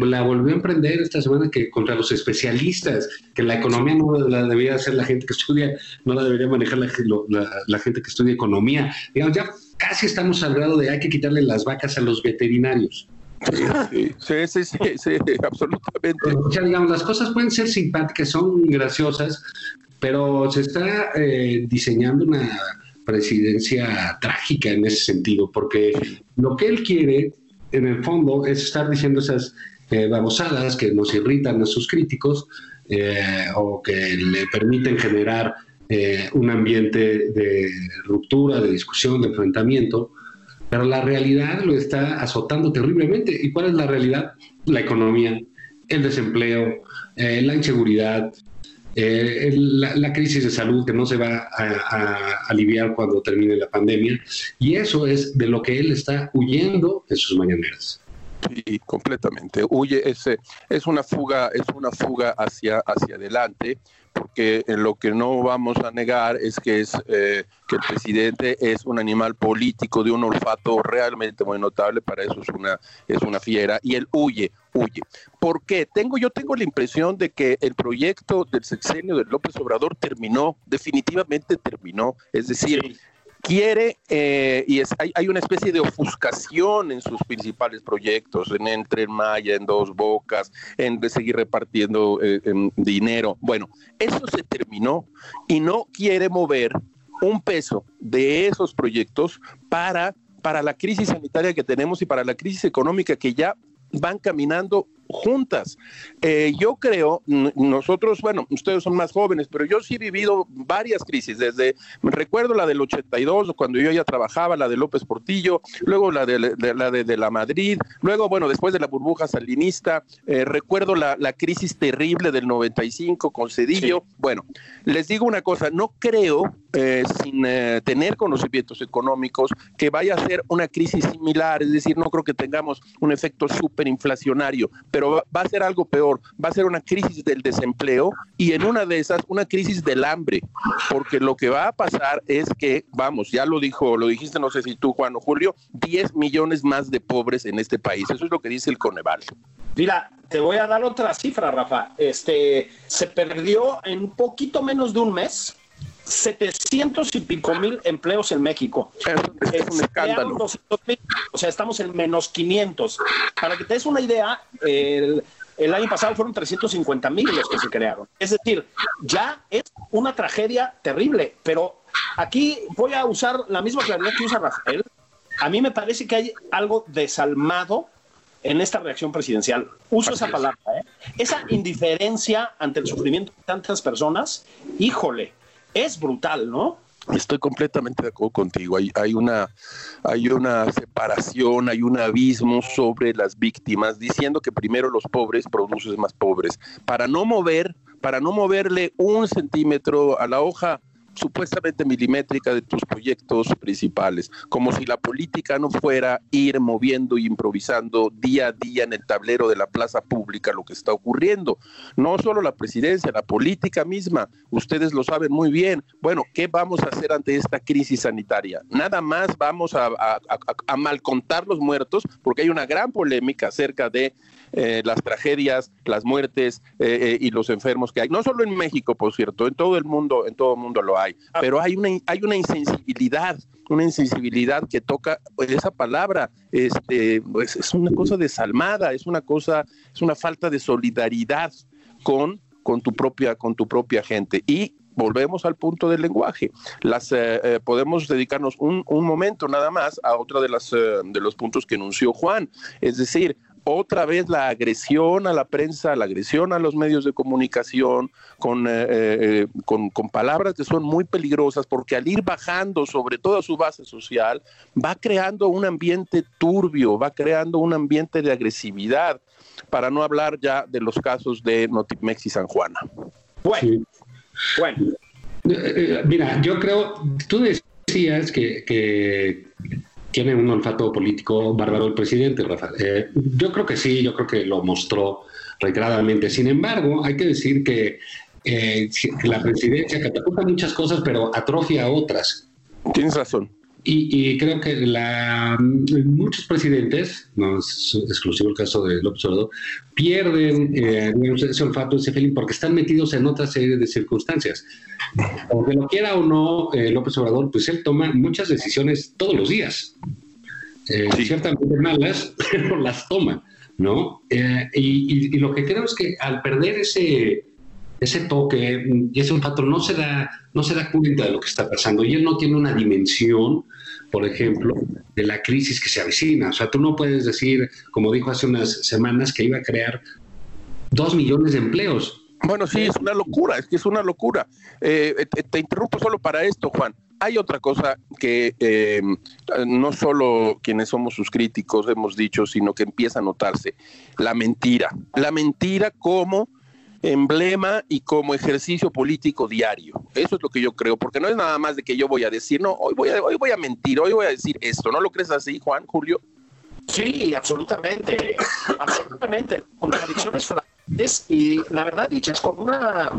la volvió a emprender esta semana que contra los especialistas, que la economía no la debería hacer la gente que estudia, no la debería manejar la, gente que estudia economía. Digamos, ya casi estamos al grado de hay que quitarle las vacas a los veterinarios. Sí, sí, sí, sí, absolutamente. O sea, digamos, las cosas pueden ser simpáticas, son graciosas, pero se está eh, diseñando una presidencia trágica en ese sentido, porque lo que él quiere en el fondo es estar diciendo esas eh, babosadas que nos irritan a sus críticos eh, o que le permiten generar eh, un ambiente de ruptura, de discusión, de enfrentamiento, pero la realidad lo está azotando terriblemente. ¿Y cuál es la realidad? La economía, el desempleo, la inseguridad, la, crisis de salud que no se va a, aliviar cuando termine la pandemia. Y eso es de lo que él está huyendo en sus mañaneras. Sí, completamente. Huye, ese es una fuga, es una fuga hacia, hacia adelante porque lo que no vamos a negar es que es eh, que el presidente es un animal político de un olfato realmente muy notable, para eso es una es una fiera y él huye, huye. ¿Por qué? Tengo yo tengo la impresión de que el proyecto del sexenio de López Obrador terminó, definitivamente terminó, es decir, quiere, eh, y es, hay, una especie de ofuscación en sus principales proyectos, en Entre Maya, en Dos Bocas, en de seguir repartiendo eh, dinero. Bueno, eso se terminó y no quiere mover un peso de esos proyectos para, para la crisis sanitaria que tenemos y para la crisis económica que ya van caminando juntas. Eh, yo creo, nosotros, bueno, ustedes son más jóvenes, pero yo sí he vivido varias crisis, desde, recuerdo la del 82, cuando yo ya trabajaba, la de López Portillo, luego la de, la de, la Madrid, luego, bueno, después de la burbuja salinista, eh, recuerdo la, crisis terrible del 95 con Cedillo. Bueno, les digo una cosa, no creo, eh, sin tener conocimientos económicos, que vaya a ser una crisis similar, es decir, no creo que tengamos un efecto súper inflacionario, pero va a ser algo peor, va a ser una crisis del desempleo y en una de esas una crisis del hambre, porque lo que va a pasar es que, vamos, ya lo dijo, lo dijiste, no sé si tú, Juan o Julio, 10 millones más de pobres en este país, eso es lo que dice el Coneval. Mira, te voy a dar otra cifra, Rafa. Este se perdió en un poquito menos de un mes 700 y pico mil empleos en México. Es, un escándalo. o sea, estamos en menos 500. Para que te des una idea, el, año pasado fueron 350 mil los que se crearon. Es decir, ya es una tragedia terrible. Pero aquí voy a usar la misma claridad que usa Rafael. A mí me parece que hay algo desalmado en esta reacción presidencial. Uso esa palabra. ¿eh? Esa indiferencia ante el sufrimiento de tantas personas, híjole, es brutal, ¿no? Estoy completamente de acuerdo contigo. Hay, hay, una, hay una separación, hay un abismo sobre las víctimas, diciendo que primero los pobres producen más pobres. Para no mover, para no moverle un centímetro a la hoja, supuestamente milimétrica de tus proyectos principales, como si la política no fuera ir moviendo y improvisando día a día en el tablero de la plaza pública lo que está ocurriendo. No solo la presidencia, la política misma, ustedes lo saben muy bien. Bueno, ¿qué vamos a hacer ante esta crisis sanitaria? Nada más vamos a, a, malcontar los muertos, porque hay una gran polémica acerca de eh, las tragedias, las muertes eh, eh, y los enfermos que hay. No solo en México, por cierto, en todo el mundo, en todo el mundo lo hay. Ah. Pero hay una, hay una insensibilidad, una insensibilidad que toca pues, esa palabra. Este, pues, es una cosa desalmada, es una cosa, es una falta de solidaridad con, con tu propia, con tu propia gente. Y volvemos al punto del lenguaje. Las, podemos dedicarnos un, un, momento nada más a otra de, las, de los puntos que anunció Juan, es decir, otra vez la agresión a la prensa, la agresión a los medios de comunicación, con, eh, eh, con, con, palabras que son muy peligrosas, porque al ir bajando sobre toda su base social, va creando un ambiente turbio, va creando un ambiente de agresividad, para no hablar ya de los casos de Notimex y San Juana. Bueno, bueno. Eh, mira, yo creo, tú decías que, que tiene un olfato político bárbaro el presidente, Rafa. Eh, yo creo que sí, yo creo que lo mostró reiteradamente. Sin embargo, hay que decir que eh, la presidencia catapulta muchas cosas, pero atrofia otras. Tienes razón. Y, creo que la, muchos presidentes, no es exclusivo el caso de López Obrador, pierden eh, ese olfato, ese feeling, porque están metidos en otra serie de circunstancias. Aunque lo quiera o no, eh, López Obrador, pues él toma muchas decisiones todos los días. Eh, Ciertamente malas, (laughs) pero las toma, ¿no? Eh, y, y, lo que creo es que al perder ese, ese toque y ese olfato no se da no se da cuenta de lo que está pasando y él no tiene una dimensión por ejemplo, de la crisis que se avecina. O sea, tú no puedes decir, como dijo hace unas semanas, que iba a crear dos millones de empleos. Bueno, sí, es una locura, es que es una locura. Eh, te, interrumpo solo para esto, Juan. Hay otra cosa que eh, no solo quienes somos sus críticos hemos dicho, sino que empieza a notarse, la mentira. La mentira como emblema y como ejercicio político diario. Eso es lo que yo creo, porque no es nada más de que yo voy a decir, no, hoy voy a, hoy voy a mentir, hoy voy a decir esto. ¿No lo crees así, Juan, Julio? Sí, absolutamente, absolutamente. Contradicciones es y la verdad dicha es con una,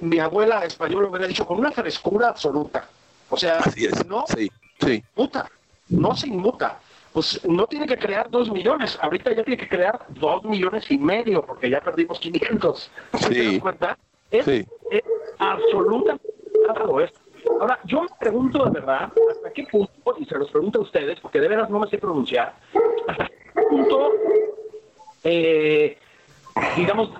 mi, abuela española hubiera dicho, con una frescura absoluta. O sea, no sí, sí. Muta, no se inmuta pues no tiene que crear dos millones, ahorita ya tiene que crear dos millones y medio, porque ya perdimos 500. Sí. cuenta? Es, sí. es absolutamente esto. Ahora, yo me pregunto de verdad, ¿hasta qué punto, y se los pregunto a ustedes, porque de veras no me sé pronunciar, ¿hasta qué punto, eh, digamos,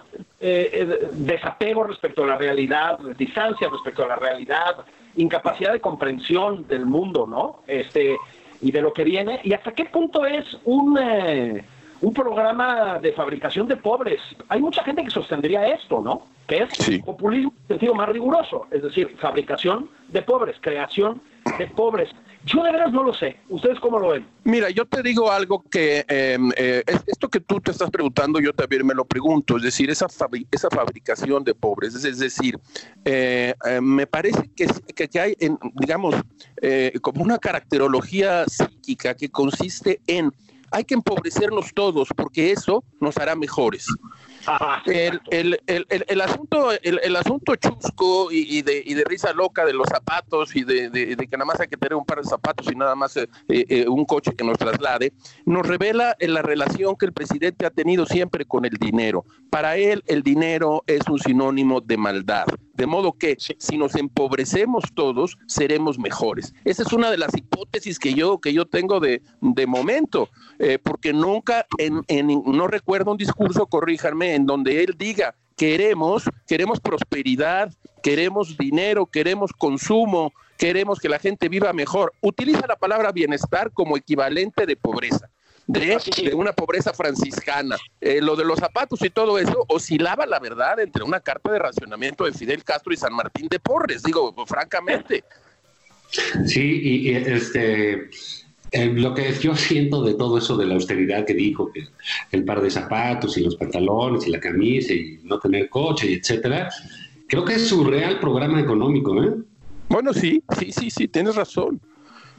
eh, eh, desapego respecto a la realidad, distancia respecto a la realidad, incapacidad de comprensión del mundo, ¿no? Este, y de lo que viene y hasta qué punto es un, eh, un programa de fabricación de pobres. Hay mucha gente que sostendría esto, ¿no? Que es populismo en sentido más riguroso, es decir, fabricación de pobres, creación de pobres. Yo de veras no lo sé. ¿Ustedes cómo lo ven? Mira, yo te digo algo que em, eh, esto que tú te estás preguntando, yo también me lo pregunto. Es decir, esa, esa fabricación de pobres. Es, decir, eh, eh, me parece que, que, hay, en, digamos, como una caracterología psíquica que consiste en hay que empobrecernos todos porque eso nos hará mejores el, el, el, el, asunto el, asunto chusco y, de, y, de, risa loca de los zapatos y de, de, que nada más hay que tener un par de zapatos y nada más eh, eh, un coche que nos traslade, nos revela la relación que el presidente ha tenido siempre con el dinero. Para él el dinero es un sinónimo de maldad. De modo que si nos empobrecemos todos, seremos mejores. Esa es una de las hipótesis que yo, que yo tengo de, de momento, eh, porque nunca, en, en, no recuerdo un discurso, corríjanme, en donde él diga, queremos, queremos prosperidad, queremos dinero, queremos consumo, queremos que la gente viva mejor. Utiliza la palabra bienestar como equivalente de pobreza. De, de, una pobreza franciscana. Eh, lo de los zapatos y todo eso oscilaba la verdad entre una carta de racionamiento de Fidel Castro y San Martín de Porres, digo, francamente. Sí, y, y este eh, lo que yo siento de todo eso de la austeridad que dijo, que el par de zapatos y los pantalones y la camisa y no tener coche y etcétera, creo que es su real programa económico, ¿eh? Bueno, sí, sí, sí, sí, tienes razón.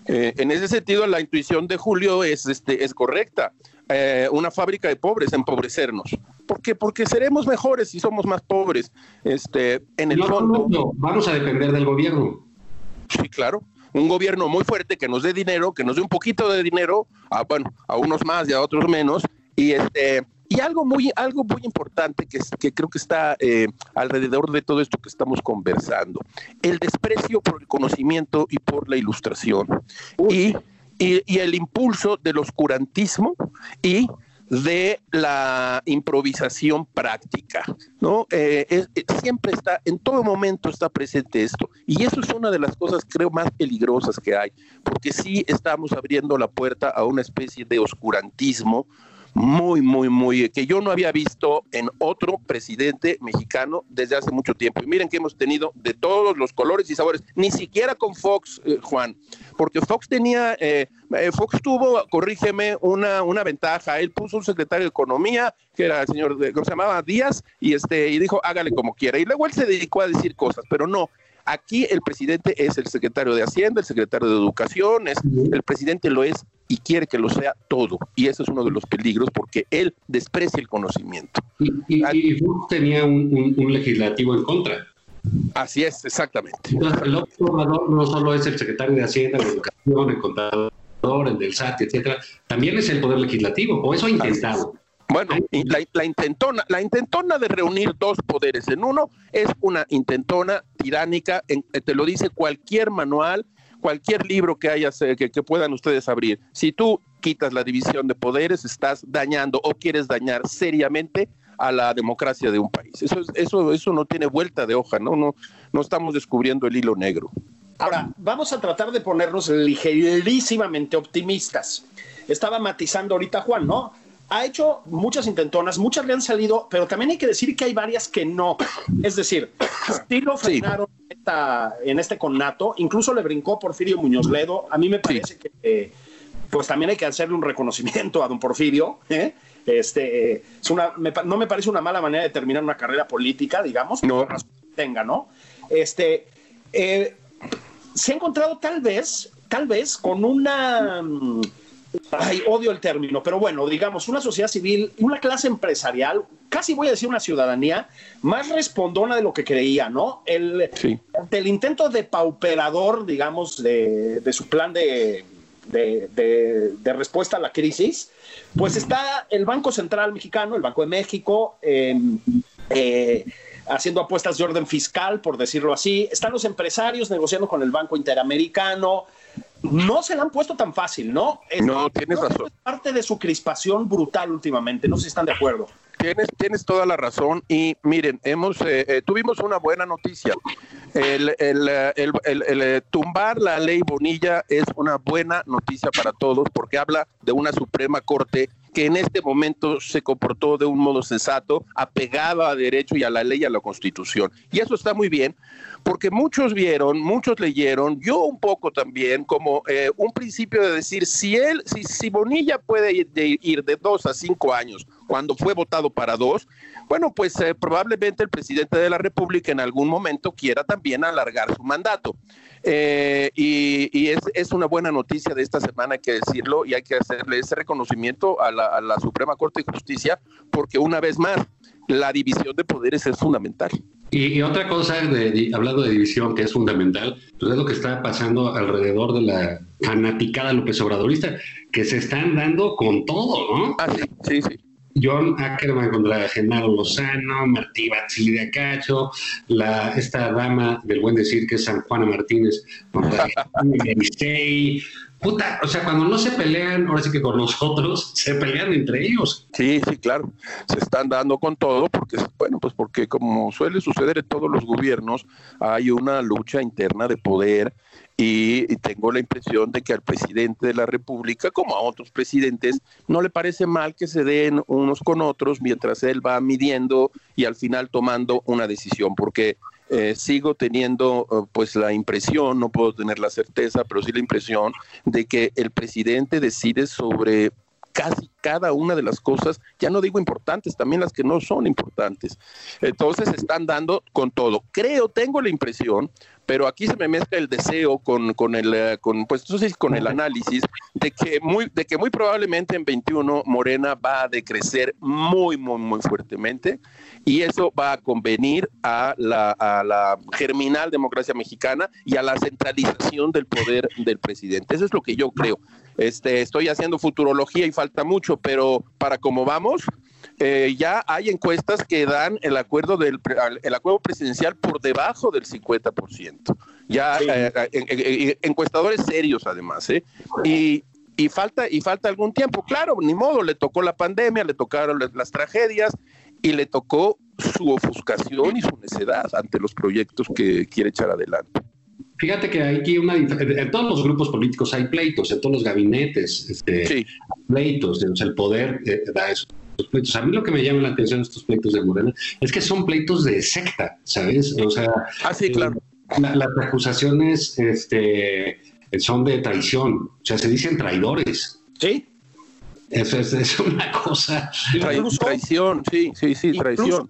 Eh, en ese sentido, la intuición de Julio es, este, es correcta. Eh, una fábrica de pobres, empobrecernos. ¿Por qué? Porque seremos mejores si somos más pobres. Este, en el fondo. vamos a depender del gobierno. Sí, claro un gobierno muy fuerte que nos dé dinero, que nos dé un poquito de dinero, a, bueno, a unos más y a otros menos, y este y algo muy, algo muy importante que, que creo que está eh, alrededor de todo esto que estamos conversando, el desprecio por el conocimiento y por la ilustración, y, y, y, el impulso del oscurantismo y de la improvisación práctica, ¿no? Eh, eh, siempre está, en todo momento está presente esto, y eso es una de las cosas, creo, más peligrosas que hay, porque sí estamos abriendo la puerta a una especie de oscurantismo muy, muy, muy, que yo no había visto en otro presidente mexicano desde hace mucho tiempo. Y miren que hemos tenido de todos los colores y sabores, ni siquiera con Fox, eh, Juan, porque Fox tenía, eh, eh, Fox tuvo, corrígeme, una, una ventaja. Él puso un secretario de Economía, que era el señor, que se llamaba Díaz, y, este, y dijo, hágale como quiera. Y luego él se dedicó a decir cosas, pero no, Aquí el presidente es el secretario de Hacienda, el secretario de Educación, es, el presidente lo es y quiere que lo sea todo. Y ese es uno de los peligros porque él desprecia el conocimiento. Y, y, tenía un, legislativo en contra. Así es, exactamente. el observador no solo es el secretario de Hacienda, de Educación, el contador, el del SAT, etcétera, también es el poder legislativo, o eso ha intentado. Bueno, la, intentona, la intentona de reunir dos poderes en uno es una intentona tiránica, en, te lo dice cualquier manual, cualquier libro que hayas, eh, que, puedan ustedes abrir. Si tú quitas la división de poderes, estás dañando o quieres dañar seriamente a la democracia de un país. Eso, eso, eso no tiene vuelta de hoja, ¿no? No, no estamos descubriendo el hilo negro. Ahora, vamos a tratar de ponernos ligerísimamente optimistas. Estaba matizando ahorita Juan, ¿no? Ha hecho muchas intentonas, muchas le han salido, pero también hay que decir que hay varias que no. Es decir, sí lo frenaron en este connato, incluso le brincó Porfirio Muñoz Ledo. A mí me parece que, eh, pues también hay que hacerle un reconocimiento a don Porfirio. ¿eh? Este, es una, no me parece una mala manera de terminar una carrera política, digamos, no. tenga, ¿no? Este, eh, se ha encontrado tal vez, tal vez con una mm, Ay, odio el término, pero bueno, digamos, una sociedad civil, una clase empresarial, casi voy a decir una ciudadanía, más respondona de lo que creía, ¿no? El, el intento de pauperador, digamos, de, su plan de, de, respuesta a la crisis, pues está el Banco Central Mexicano, el Banco de México, em, eh, haciendo apuestas de orden fiscal, por decirlo así. Están los empresarios negociando con el Banco Interamericano no se la han puesto tan fácil, ¿no? no, tienes razón. Es parte de su crispación brutal últimamente, no sé si están de acuerdo. Tienes, tienes toda la razón y miren, hemos eh, eh, tuvimos una buena noticia. El, el, el, el, eh, tumbar la ley Bonilla es una buena noticia para todos porque habla de una Suprema Corte que en este momento se comportó de un modo sensato, apegado a derecho y a la ley y a la constitución. Y eso está muy bien, porque muchos vieron, muchos leyeron, yo un poco también, como eh, un principio de decir, si él, si, Bonilla puede ir de, ir de dos a cinco años, cuando fue votado para dos, bueno, pues eh, probablemente el presidente de la República en algún momento quiera también alargar su mandato. Eh, y, es, una buena noticia de esta semana, hay que decirlo, y hay que hacerle ese reconocimiento a la, Suprema Corte de Justicia, porque una vez más, la división de poderes es fundamental. Y, otra cosa, de, hablando de división que es fundamental, pues es lo que está pasando alrededor de la fanaticada López Obradorista, que se están dando con todo, ¿no? Ah, sí, sí, sí. John Ackerman contra Genaro Lozano, Martí Batzili de Acacho, la, esta dama del buen decir que es San Juana Martínez contra (laughs) Puta, o sea, cuando no se pelean, ahora sí que con nosotros, (laughs) se pelean entre ellos. Sí, sí, claro. Se están dando con todo porque, bueno, pues porque como suele suceder en todos los gobiernos, hay una lucha interna de poder y, tengo la impresión de que al presidente de la República, como a otros presidentes, no le parece mal que se den unos con otros mientras él va midiendo y al final tomando una decisión, porque eh, sigo teniendo eh, pues la impresión, no puedo tener la certeza, pero sí la impresión de que el presidente decide sobre casi cada una de las cosas, ya no digo importantes, también las que no son importantes. Entonces están dando con todo. Creo, tengo la impresión, pero aquí se me mezcla el deseo con, con el eh, con pues entonces con el análisis de que muy de que muy probablemente en 21 Morena va a decrecer muy muy muy fuertemente y eso va a convenir a la, a la germinal democracia mexicana y a la centralización del poder del presidente. Eso es lo que yo creo. Este, estoy haciendo futurología y falta mucho, pero para cómo vamos, eh, ya hay encuestas que dan el acuerdo del el acuerdo presidencial por debajo del 50%. Ya eh, eh, encuestadores serios además, ¿eh? Y, y falta y falta algún tiempo, claro, ni modo, le tocó la pandemia, le tocaron las tragedias y le tocó su ofuscación y su necedad ante los proyectos que quiere echar adelante. Fíjate que aquí una en todos los grupos políticos hay pleitos, en todos los gabinetes, este, pleitos, o sea, el poder eh, da pleitos. A mí lo que me llama la atención de estos pleitos de Morena es que son pleitos de secta, ¿sabes? O sea, ah, sí, claro. Eh, las acusaciones este, son de traición, o sea, se dicen traidores. Sí. Eso es, una cosa. traición, sí, sí, sí, traición.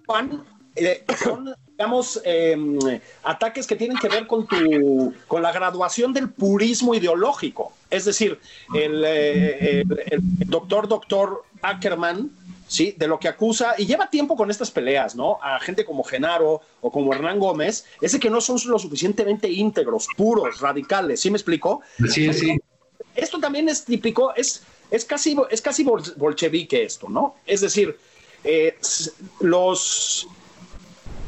Eh, son, digamos, em, ataques que tienen que ver con, tu, con la graduación del purismo ideológico. Es decir, el, eh, doctor, doctor Ackerman, ¿sí? De lo que acusa, y lleva tiempo con estas peleas, ¿no? A gente como Genaro o como Hernán Gómez, ese que no son lo suficientemente íntegros, puros, radicales, ¿sí me explico? Sí, sí. Esto también es típico, es, es, casi, es casi bolchevique esto, ¿no? Es decir, eh, los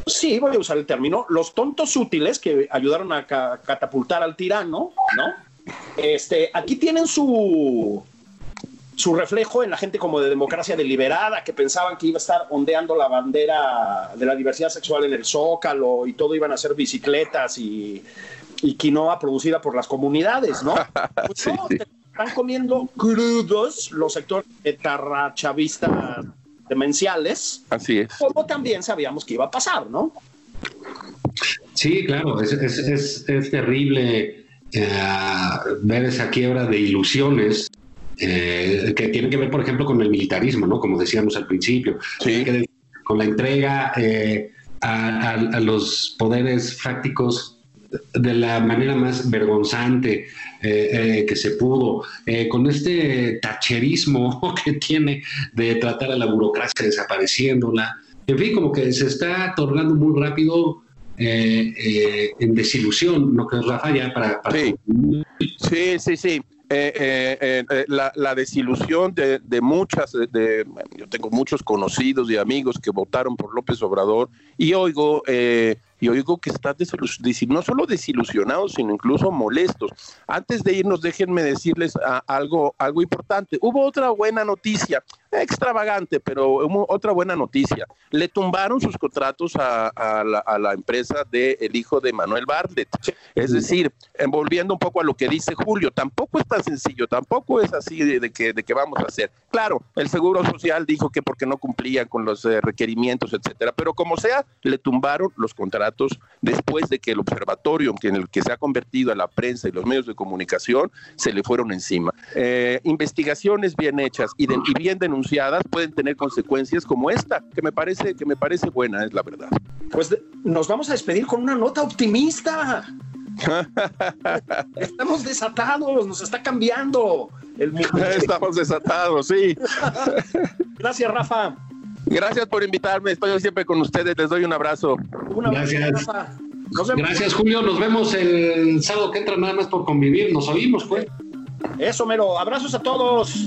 sí, voy a usar el término, los tontos útiles que ayudaron a catapultar al tirano, ¿no? Este, aquí tienen su, su reflejo en la gente como de democracia deliberada, que pensaban que iba a estar ondeando la bandera de la diversidad sexual en el Zócalo y todo iban a ser bicicletas y, y quinoa producida por las comunidades, ¿no? (laughs) Pues están comiendo crudos los sectores chavistas demenciales. Así es. Como también sabíamos que iba a pasar, ¿no? Sí, claro, es, es, terrible eh, ver esa quiebra de ilusiones eh, que tiene que ver, por ejemplo, con el militarismo, ¿no? Como decíamos al principio, sí. con la entrega eh, a, a, los poderes fácticos de la manera más vergonzante eh, eh, que se pudo, eh, con este tacherismo (laughs) que tiene de tratar a la burocracia desapareciéndola. En fin, como que se está tornando muy rápido en desilusión, ¿no que Rafa? Ya para... sí, sí, sí. La, desilusión de, muchas, de, yo tengo muchos conocidos y amigos que votaron por López Obrador y oigo y oigo que están no solo desilusionados, sino incluso molestos. Antes de irnos, déjenme decirles algo, algo importante. Hubo otra buena noticia extravagante, pero otra buena noticia. Le tumbaron sus contratos a, la, empresa del el hijo de Manuel Bartlett. Es decir, volviendo un poco a lo que dice Julio, tampoco es tan sencillo, tampoco es así de, que, de que vamos a hacer. Claro, el Seguro Social dijo que porque no cumplía con los eh, requerimientos, etcétera, pero como sea, le tumbaron los contratos después de que el observatorio en el que se ha convertido a la prensa y los medios de comunicación se le fueron encima. Eh, investigaciones bien hechas y, y bien denunciadas pueden tener consecuencias como esta, que me parece, que me parece buena, es la verdad. Pues nos vamos a despedir con una nota optimista. (laughs) Estamos desatados, nos está cambiando el mundo. (laughs) Estamos desatados, sí. (laughs) Gracias, Rafa. Gracias por invitarme, estoy siempre con ustedes, les doy un abrazo. Gracias. Rafa. Gracias, Julio. Nos vemos el sábado que entra nada más por convivir. Nos oímos, pues. Eso, mero. Abrazos a todos.